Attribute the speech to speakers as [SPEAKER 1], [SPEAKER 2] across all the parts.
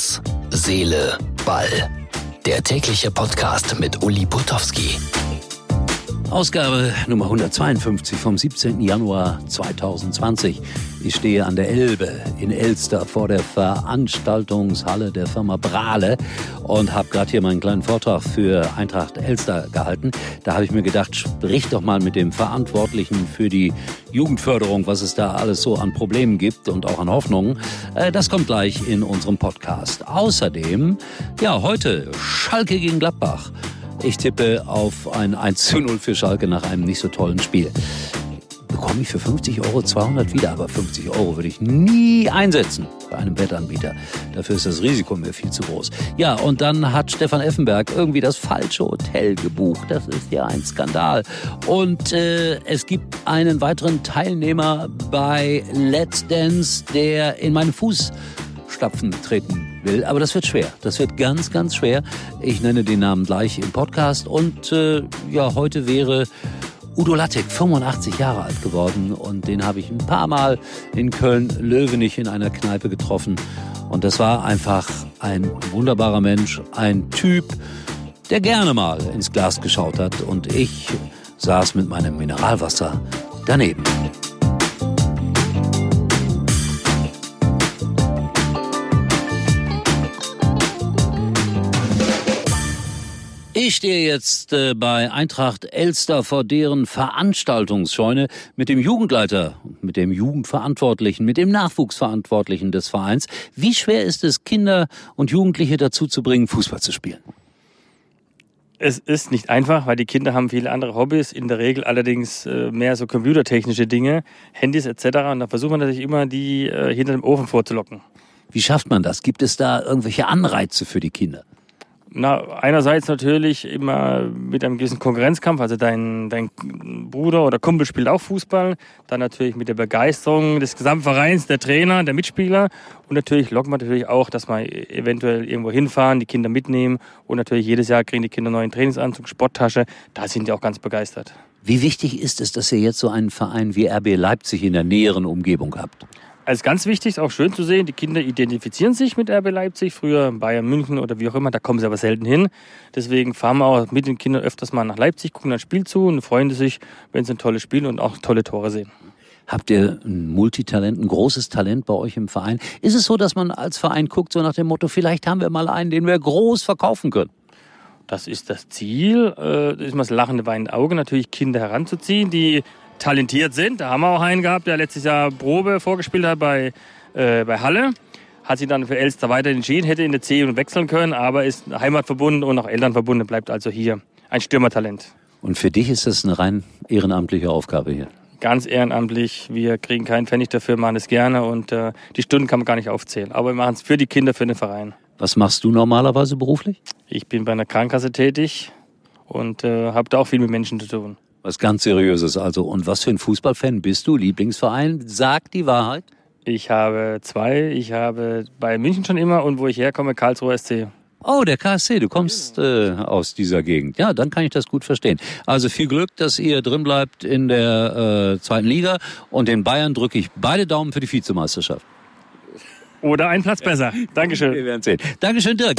[SPEAKER 1] Herz, Seele, Ball. Der tägliche Podcast mit Uli Putowski.
[SPEAKER 2] Ausgabe Nummer 152 vom 17. Januar 2020. Ich stehe an der Elbe in Elster vor der Veranstaltungshalle der Firma Brale und habe gerade hier meinen kleinen Vortrag für Eintracht Elster gehalten. Da habe ich mir gedacht, sprich doch mal mit dem Verantwortlichen für die Jugendförderung, was es da alles so an Problemen gibt und auch an Hoffnungen. Äh, das kommt gleich in unserem Podcast. Außerdem, ja, heute Schalke gegen Gladbach. Ich tippe auf ein 1 zu 0 für Schalke nach einem nicht so tollen Spiel. Bekomme ich für 50 Euro 200 wieder, aber 50 Euro würde ich nie einsetzen bei einem Wettanbieter. Dafür ist das Risiko mir viel zu groß. Ja, und dann hat Stefan Effenberg irgendwie das falsche Hotel gebucht. Das ist ja ein Skandal. Und äh, es gibt einen weiteren Teilnehmer bei Let's Dance, der in meinen Fußstapfen treten will. Aber das wird schwer. Das wird ganz, ganz schwer. Ich nenne den Namen gleich im Podcast. Und äh, ja, heute wäre Udo Lattek, 85 Jahre alt geworden. Und den habe ich ein paar Mal in Köln-Löwenich in einer Kneipe getroffen. Und das war einfach ein wunderbarer Mensch, ein Typ, der gerne mal ins Glas geschaut hat. Und ich saß mit meinem Mineralwasser daneben. Ich stehe jetzt äh, bei Eintracht Elster vor deren Veranstaltungsscheune mit dem Jugendleiter, mit dem Jugendverantwortlichen, mit dem Nachwuchsverantwortlichen des Vereins. Wie schwer ist es, Kinder und Jugendliche dazu zu bringen, Fußball zu spielen?
[SPEAKER 3] Es ist nicht einfach, weil die Kinder haben viele andere Hobbys, in der Regel allerdings äh, mehr so computertechnische Dinge, Handys etc. Und da versucht man natürlich immer, die äh, hinter dem Ofen vorzulocken.
[SPEAKER 2] Wie schafft man das? Gibt es da irgendwelche Anreize für die Kinder?
[SPEAKER 3] Na, einerseits natürlich immer mit einem gewissen Konkurrenzkampf. Also dein, dein Bruder oder Kumpel spielt auch Fußball. Dann natürlich mit der Begeisterung des Gesamtvereins, der Trainer, der Mitspieler. Und natürlich lockt man natürlich auch, dass man eventuell irgendwo hinfahren, die Kinder mitnehmen. Und natürlich jedes Jahr kriegen die Kinder einen neuen Trainingsanzug, Sporttasche. Da sind die auch ganz begeistert.
[SPEAKER 2] Wie wichtig ist es, dass ihr jetzt so einen Verein wie RB Leipzig in der näheren Umgebung habt?
[SPEAKER 3] Also ganz wichtig, ist auch schön zu sehen, die Kinder identifizieren sich mit RB Leipzig, früher Bayern München oder wie auch immer, da kommen sie aber selten hin. Deswegen fahren wir auch mit den Kindern öfters mal nach Leipzig, gucken ein Spiel zu und freuen sich, wenn sie ein tolles Spiel und auch tolle Tore sehen.
[SPEAKER 2] Habt ihr ein Multitalent, ein großes Talent bei euch im Verein? Ist es so, dass man als Verein guckt, so nach dem Motto, vielleicht haben wir mal einen, den wir groß verkaufen können?
[SPEAKER 3] Das ist das Ziel. Äh, das ist mal das lachende weinende Auge, natürlich Kinder heranzuziehen, die talentiert sind. Da haben wir auch einen gehabt, der letztes Jahr Probe vorgespielt hat bei, äh, bei Halle. Hat sich dann für Elster weiter entschieden, hätte in der C wechseln können, aber ist heimatverbunden und auch Elternverbunden, bleibt also hier. Ein Stürmertalent.
[SPEAKER 2] Und für dich ist das eine rein ehrenamtliche Aufgabe hier?
[SPEAKER 3] Ganz ehrenamtlich. Wir kriegen keinen Pfennig dafür, machen es gerne und äh, die Stunden kann man gar nicht aufzählen. Aber wir machen es für die Kinder, für den Verein.
[SPEAKER 2] Was machst du normalerweise beruflich?
[SPEAKER 3] Ich bin bei einer Krankenkasse tätig und äh, habe da auch viel mit Menschen zu tun.
[SPEAKER 2] Was ganz Seriöses also. Und was für ein Fußballfan bist du? Lieblingsverein? Sag die Wahrheit.
[SPEAKER 3] Ich habe zwei. Ich habe bei München schon immer und wo ich herkomme, Karlsruhe SC.
[SPEAKER 2] Oh, der KSC, du kommst äh, aus dieser Gegend. Ja, dann kann ich das gut verstehen. Also viel Glück, dass ihr drin bleibt in der äh, zweiten Liga. Und den Bayern drücke ich beide Daumen für die Vizemeisterschaft.
[SPEAKER 3] Oder einen Platz besser. Dankeschön.
[SPEAKER 2] Wir werden sehen. Dankeschön, Dirk.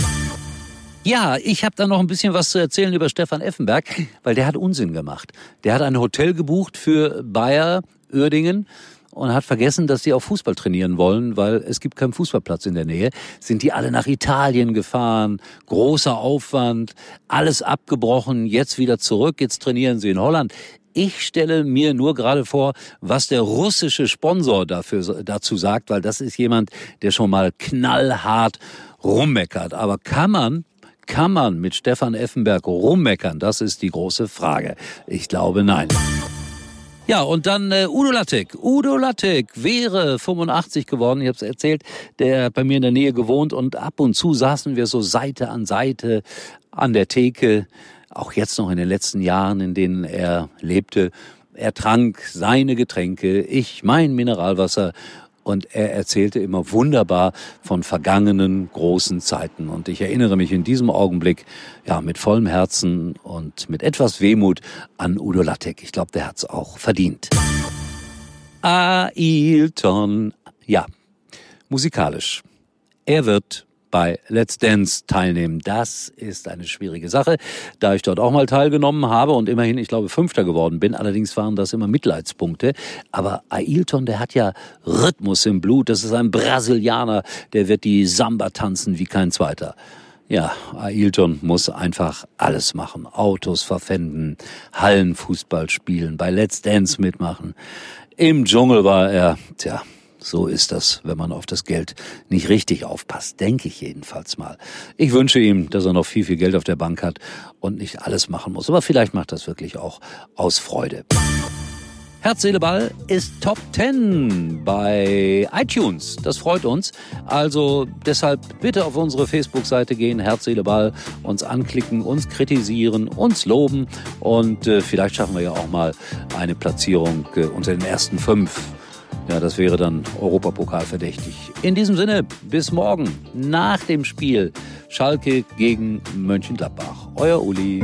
[SPEAKER 2] Ja, ich habe da noch ein bisschen was zu erzählen über Stefan Effenberg, weil der hat Unsinn gemacht. Der hat ein Hotel gebucht für Bayer Uerdingen und hat vergessen, dass sie auch Fußball trainieren wollen, weil es gibt keinen Fußballplatz in der Nähe. Sind die alle nach Italien gefahren, großer Aufwand, alles abgebrochen, jetzt wieder zurück, jetzt trainieren sie in Holland. Ich stelle mir nur gerade vor, was der russische Sponsor dafür, dazu sagt, weil das ist jemand, der schon mal knallhart rummeckert. Aber kann man kann man mit Stefan Effenberg rummeckern? Das ist die große Frage. Ich glaube nein. Ja, und dann äh, Udo Lattek. Udo Lattek wäre 85 geworden, ich habe es erzählt, der bei mir in der Nähe gewohnt und ab und zu saßen wir so Seite an Seite an der Theke, auch jetzt noch in den letzten Jahren, in denen er lebte. Er trank seine Getränke, ich mein Mineralwasser und er erzählte immer wunderbar von vergangenen großen Zeiten. Und ich erinnere mich in diesem Augenblick, ja, mit vollem Herzen und mit etwas Wehmut an Udo Lattek. Ich glaube, der hat's auch verdient. Ailton, ja, musikalisch. Er wird bei Let's Dance teilnehmen. Das ist eine schwierige Sache, da ich dort auch mal teilgenommen habe und immerhin, ich glaube, Fünfter geworden bin. Allerdings waren das immer Mitleidspunkte. Aber Ailton, der hat ja Rhythmus im Blut. Das ist ein Brasilianer, der wird die Samba tanzen wie kein zweiter. Ja, Ailton muss einfach alles machen. Autos verpfänden, Hallenfußball spielen, bei Let's Dance mitmachen. Im Dschungel war er, tja, so ist das, wenn man auf das Geld nicht richtig aufpasst, denke ich jedenfalls mal. Ich wünsche ihm, dass er noch viel, viel Geld auf der Bank hat und nicht alles machen muss. Aber vielleicht macht das wirklich auch aus Freude. Herz, Seele, Ball ist Top 10 bei iTunes. Das freut uns. Also deshalb bitte auf unsere Facebook-Seite gehen, Herz, Seele, Ball, uns anklicken, uns kritisieren, uns loben und äh, vielleicht schaffen wir ja auch mal eine Platzierung äh, unter den ersten fünf ja, das wäre dann Europapokal verdächtig. In diesem Sinne, bis morgen nach dem Spiel Schalke gegen Mönchengladbach. Euer Uli.